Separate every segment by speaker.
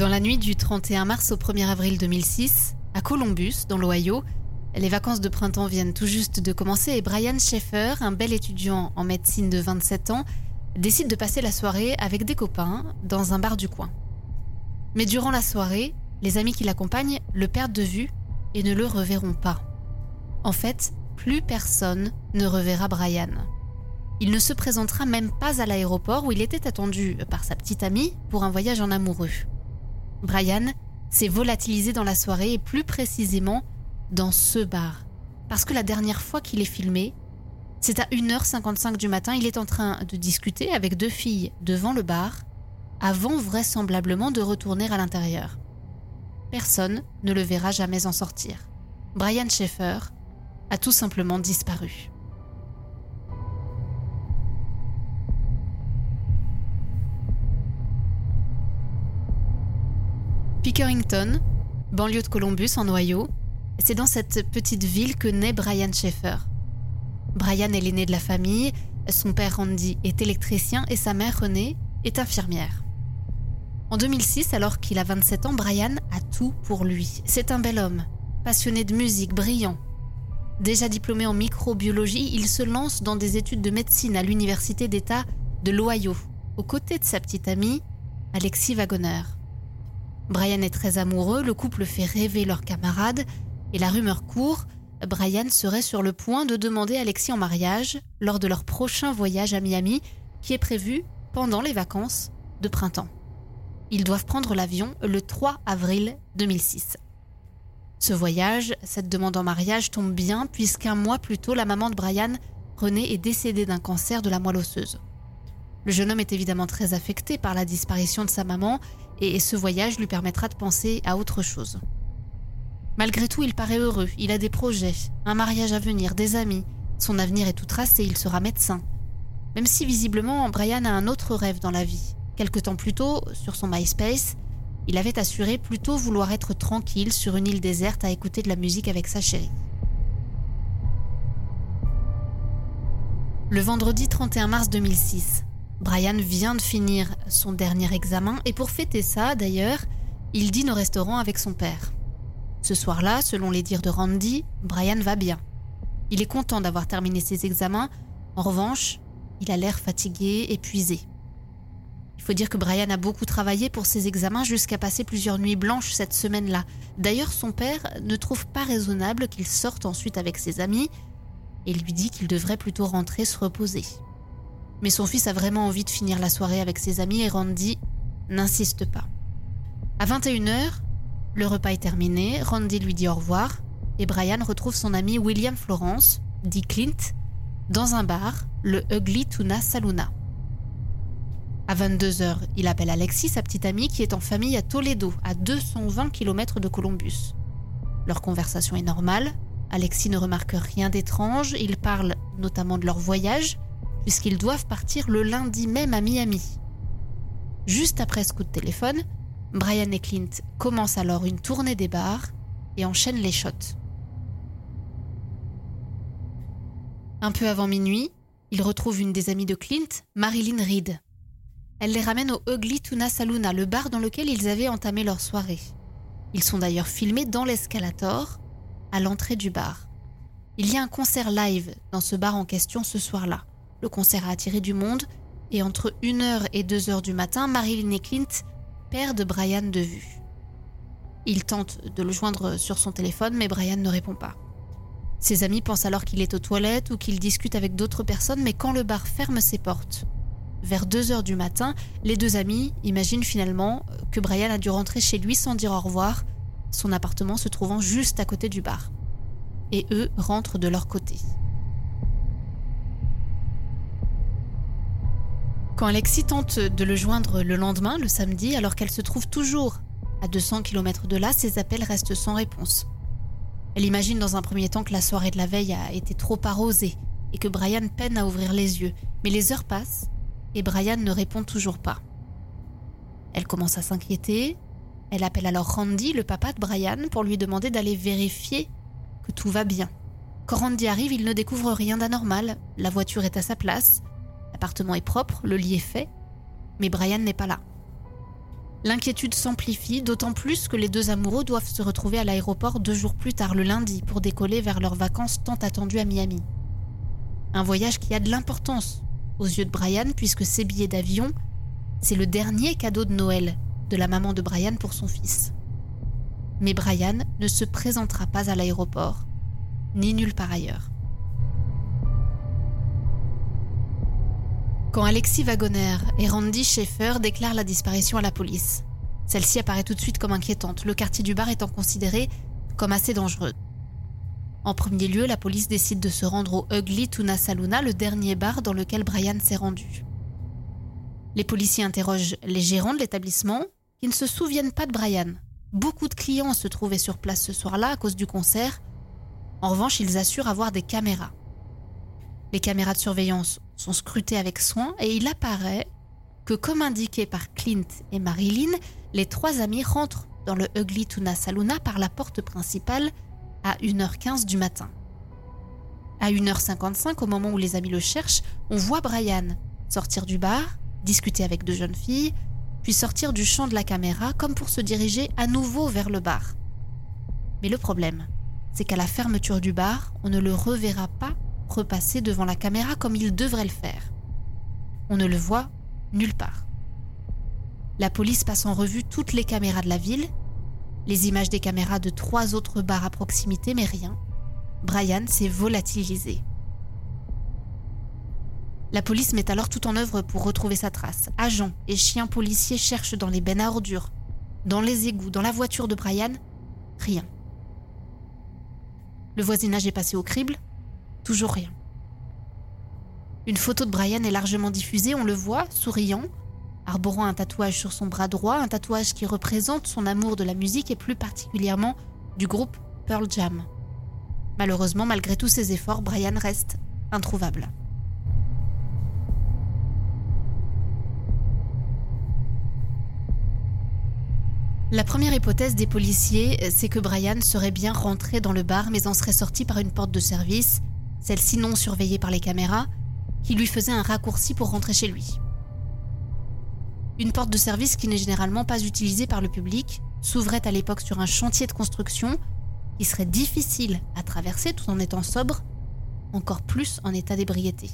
Speaker 1: Dans la nuit du 31 mars au 1er avril 2006, à Columbus, dans l'Ohio, les vacances de printemps viennent tout juste de commencer et Brian Schaeffer, un bel étudiant en médecine de 27 ans, décide de passer la soirée avec des copains dans un bar du coin. Mais durant la soirée, les amis qui l'accompagnent le perdent de vue et ne le reverront pas. En fait, plus personne ne reverra Brian. Il ne se présentera même pas à l'aéroport où il était attendu par sa petite amie pour un voyage en amoureux. Brian s'est volatilisé dans la soirée et plus précisément dans ce bar. Parce que la dernière fois qu'il est filmé, c'est à 1h55 du matin, il est en train de discuter avec deux filles devant le bar, avant vraisemblablement de retourner à l'intérieur. Personne ne le verra jamais en sortir. Brian Schaeffer a tout simplement disparu. Pickerington, banlieue de Columbus en Ohio, c'est dans cette petite ville que naît Brian Schaeffer. Brian est l'aîné de la famille, son père Randy est électricien et sa mère Renée est infirmière. En 2006, alors qu'il a 27 ans, Brian a tout pour lui. C'est un bel homme, passionné de musique, brillant. Déjà diplômé en microbiologie, il se lance dans des études de médecine à l'université d'État de l'Ohio, aux côtés de sa petite amie, Alexis Wagoner. Brian est très amoureux, le couple fait rêver leurs camarades, et la rumeur court, Brian serait sur le point de demander Alexis en mariage lors de leur prochain voyage à Miami, qui est prévu pendant les vacances de printemps. Ils doivent prendre l'avion le 3 avril 2006. Ce voyage, cette demande en mariage tombe bien puisqu'un mois plus tôt, la maman de Brian, René, est décédée d'un cancer de la moelle osseuse. Le jeune homme est évidemment très affecté par la disparition de sa maman et ce voyage lui permettra de penser à autre chose. Malgré tout, il paraît heureux, il a des projets, un mariage à venir, des amis, son avenir est tout tracé, il sera médecin. Même si visiblement Brian a un autre rêve dans la vie. Quelque temps plus tôt, sur son MySpace, il avait assuré plutôt vouloir être tranquille sur une île déserte à écouter de la musique avec sa chérie. Le vendredi 31 mars 2006, Brian vient de finir son dernier examen et pour fêter ça, d'ailleurs, il dîne au restaurant avec son père. Ce soir-là, selon les dires de Randy, Brian va bien. Il est content d'avoir terminé ses examens. En revanche, il a l'air fatigué, épuisé. Il faut dire que Brian a beaucoup travaillé pour ses examens jusqu'à passer plusieurs nuits blanches cette semaine-là. D'ailleurs, son père ne trouve pas raisonnable qu'il sorte ensuite avec ses amis et lui dit qu'il devrait plutôt rentrer se reposer. Mais son fils a vraiment envie de finir la soirée avec ses amis et Randy n'insiste pas. À 21h, le repas est terminé, Randy lui dit au revoir et Brian retrouve son ami William Florence, dit Clint, dans un bar, le Ugly Tuna Saluna. À 22h, il appelle Alexis, sa petite amie, qui est en famille à Toledo, à 220 km de Columbus. Leur conversation est normale, Alexis ne remarque rien d'étrange, ils parlent notamment de leur voyage, puisqu'ils doivent partir le lundi même à Miami. Juste après ce coup de téléphone, Brian et Clint commencent alors une tournée des bars et enchaînent les shots. Un peu avant minuit, ils retrouvent une des amies de Clint, Marilyn Reed. Elle les ramène au Ugly Tuna Saluna, le bar dans lequel ils avaient entamé leur soirée. Ils sont d'ailleurs filmés dans l'escalator, à l'entrée du bar. Il y a un concert live dans ce bar en question ce soir-là. Le concert a attiré du monde et entre 1h et 2h du matin, Marilyn et Clint perdent Brian de vue. Il tente de le joindre sur son téléphone, mais Brian ne répond pas. Ses amis pensent alors qu'il est aux toilettes ou qu'il discute avec d'autres personnes, mais quand le bar ferme ses portes, vers 2 heures du matin, les deux amis imaginent finalement que Brian a dû rentrer chez lui sans dire au revoir, son appartement se trouvant juste à côté du bar. Et eux rentrent de leur côté. Quand Alexis tente de le joindre le lendemain, le samedi, alors qu'elle se trouve toujours à 200 km de là, ses appels restent sans réponse. Elle imagine dans un premier temps que la soirée de la veille a été trop arrosée et que Brian peine à ouvrir les yeux. Mais les heures passent et Brian ne répond toujours pas. Elle commence à s'inquiéter. Elle appelle alors Randy, le papa de Brian, pour lui demander d'aller vérifier que tout va bien. Quand Randy arrive, il ne découvre rien d'anormal. La voiture est à sa place, l'appartement est propre, le lit est fait, mais Brian n'est pas là. L'inquiétude s'amplifie, d'autant plus que les deux amoureux doivent se retrouver à l'aéroport deux jours plus tard, le lundi, pour décoller vers leurs vacances tant attendues à Miami. Un voyage qui a de l'importance aux yeux de Brian, puisque ces billets d'avion, c'est le dernier cadeau de Noël de la maman de Brian pour son fils. Mais Brian ne se présentera pas à l'aéroport, ni nulle part ailleurs. Quand Alexis Wagoner et Randy Schaeffer déclarent la disparition à la police, celle-ci apparaît tout de suite comme inquiétante, le quartier du bar étant considéré comme assez dangereux. En premier lieu, la police décide de se rendre au Ugly Tuna Saluna, le dernier bar dans lequel Brian s'est rendu. Les policiers interrogent les gérants de l'établissement qui ne se souviennent pas de Brian. Beaucoup de clients se trouvaient sur place ce soir-là à cause du concert. En revanche, ils assurent avoir des caméras. Les caméras de surveillance sont scrutées avec soin et il apparaît que, comme indiqué par Clint et Marilyn, les trois amis rentrent dans le Ugly Tuna Saluna par la porte principale à 1h15 du matin. À 1h55, au moment où les amis le cherchent, on voit Brian sortir du bar, discuter avec deux jeunes filles, puis sortir du champ de la caméra comme pour se diriger à nouveau vers le bar. Mais le problème, c'est qu'à la fermeture du bar, on ne le reverra pas repasser devant la caméra comme il devrait le faire. On ne le voit nulle part. La police passe en revue toutes les caméras de la ville les images des caméras de trois autres bars à proximité, mais rien. Brian s'est volatilisé. La police met alors tout en œuvre pour retrouver sa trace. Agents et chiens policiers cherchent dans les bennes à ordures, dans les égouts, dans la voiture de Brian. Rien. Le voisinage est passé au crible. Rien. Une photo de Brian est largement diffusée, on le voit, souriant, arborant un tatouage sur son bras droit, un tatouage qui représente son amour de la musique et plus particulièrement du groupe Pearl Jam. Malheureusement, malgré tous ses efforts, Brian reste introuvable. La première hypothèse des policiers, c'est que Brian serait bien rentré dans le bar mais en serait sorti par une porte de service, celle-ci non surveillée par les caméras, qui lui faisait un raccourci pour rentrer chez lui. Une porte de service qui n'est généralement pas utilisée par le public s'ouvrait à l'époque sur un chantier de construction qui serait difficile à traverser tout en étant sobre, encore plus en état d'ébriété,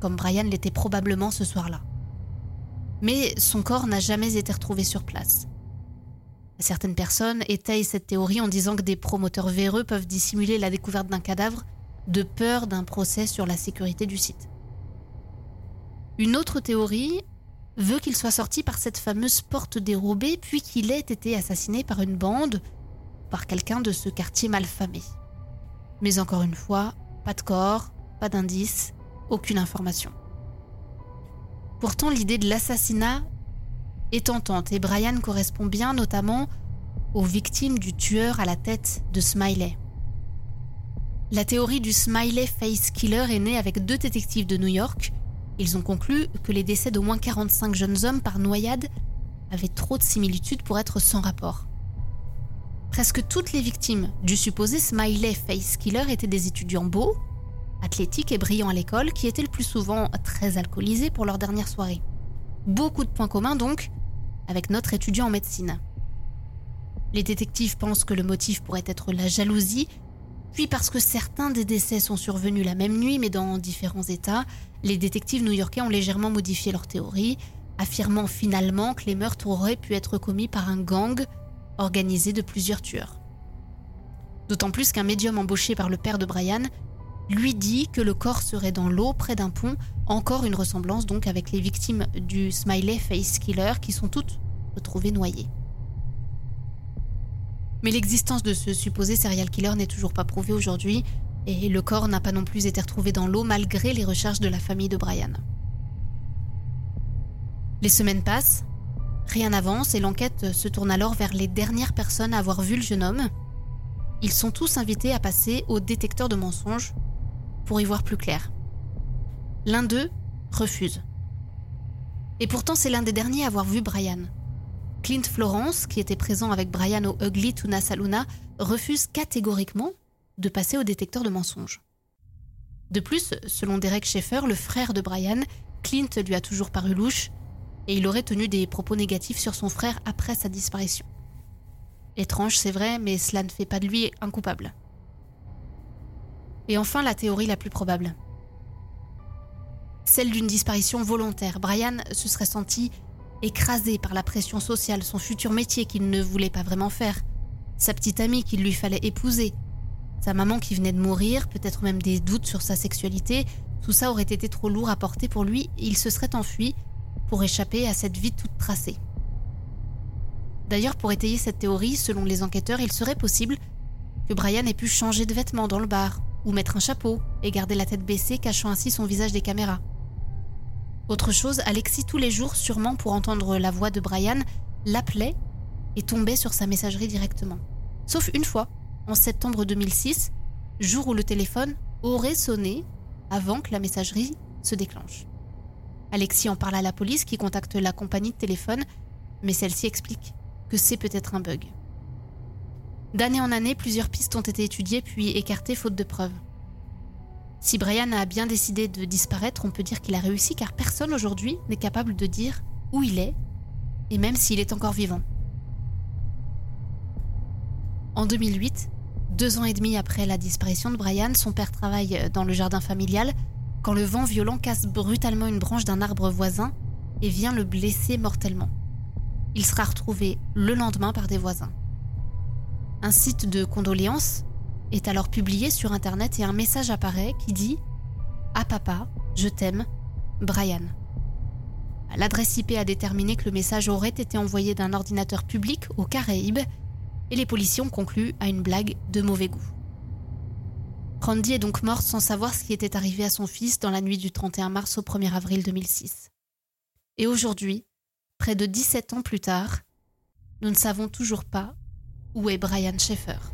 Speaker 1: comme Brian l'était probablement ce soir-là. Mais son corps n'a jamais été retrouvé sur place. Certaines personnes étayent cette théorie en disant que des promoteurs véreux peuvent dissimuler la découverte d'un cadavre de peur d'un procès sur la sécurité du site. Une autre théorie veut qu'il soit sorti par cette fameuse porte dérobée, puis qu'il ait été assassiné par une bande, par quelqu'un de ce quartier malfamé. Mais encore une fois, pas de corps, pas d'indice, aucune information. Pourtant, l'idée de l'assassinat est tentante et Brian correspond bien notamment aux victimes du tueur à la tête de Smiley. La théorie du Smiley Face Killer est née avec deux détectives de New York, ils ont conclu que les décès d'au moins 45 jeunes hommes par noyade avaient trop de similitudes pour être sans rapport. Presque toutes les victimes du supposé Smiley Face Killer étaient des étudiants beaux, athlétiques et brillants à l'école qui étaient le plus souvent très alcoolisés pour leur dernière soirée. Beaucoup de points communs donc avec notre étudiant en médecine. Les détectives pensent que le motif pourrait être la jalousie, puis parce que certains des décès sont survenus la même nuit mais dans différents états, les détectives new-yorkais ont légèrement modifié leur théorie, affirmant finalement que les meurtres auraient pu être commis par un gang organisé de plusieurs tueurs. D'autant plus qu'un médium embauché par le père de Brian lui dit que le corps serait dans l'eau près d'un pont, encore une ressemblance donc avec les victimes du Smiley Face Killer qui sont toutes retrouvées noyées. Mais l'existence de ce supposé serial killer n'est toujours pas prouvée aujourd'hui, et le corps n'a pas non plus été retrouvé dans l'eau malgré les recherches de la famille de Brian. Les semaines passent, rien n'avance et l'enquête se tourne alors vers les dernières personnes à avoir vu le jeune homme. Ils sont tous invités à passer au détecteur de mensonges pour y voir plus clair. L'un d'eux refuse. Et pourtant, c'est l'un des derniers à avoir vu Brian. Clint Florence, qui était présent avec Brian au Ugly Tuna Saluna, refuse catégoriquement de passer au détecteur de mensonges. De plus, selon Derek Schaeffer, le frère de Brian, Clint lui a toujours paru louche et il aurait tenu des propos négatifs sur son frère après sa disparition. Étrange, c'est vrai, mais cela ne fait pas de lui un coupable. Et enfin, la théorie la plus probable. Celle d'une disparition volontaire. Brian se serait senti écrasé par la pression sociale, son futur métier qu'il ne voulait pas vraiment faire, sa petite amie qu'il lui fallait épouser, sa maman qui venait de mourir, peut-être même des doutes sur sa sexualité, tout ça aurait été trop lourd à porter pour lui et il se serait enfui pour échapper à cette vie toute tracée. D'ailleurs, pour étayer cette théorie, selon les enquêteurs, il serait possible que Brian ait pu changer de vêtements dans le bar, ou mettre un chapeau et garder la tête baissée, cachant ainsi son visage des caméras. Autre chose, Alexis, tous les jours, sûrement pour entendre la voix de Brian, l'appelait et tombait sur sa messagerie directement. Sauf une fois, en septembre 2006, jour où le téléphone aurait sonné avant que la messagerie se déclenche. Alexis en parle à la police qui contacte la compagnie de téléphone, mais celle-ci explique que c'est peut-être un bug. D'année en année, plusieurs pistes ont été étudiées puis écartées faute de preuves. Si Brian a bien décidé de disparaître, on peut dire qu'il a réussi car personne aujourd'hui n'est capable de dire où il est, et même s'il est encore vivant. En 2008, deux ans et demi après la disparition de Brian, son père travaille dans le jardin familial quand le vent violent casse brutalement une branche d'un arbre voisin et vient le blesser mortellement. Il sera retrouvé le lendemain par des voisins. Un site de condoléances est alors publié sur Internet et un message apparaît qui dit ⁇ Ah papa, je t'aime, Brian ⁇ L'adresse IP a déterminé que le message aurait été envoyé d'un ordinateur public aux Caraïbes et les policiers ont conclu à une blague de mauvais goût. Randy est donc morte sans savoir ce qui était arrivé à son fils dans la nuit du 31 mars au 1er avril 2006. Et aujourd'hui, près de 17 ans plus tard, nous ne savons toujours pas où est Brian Schaeffer.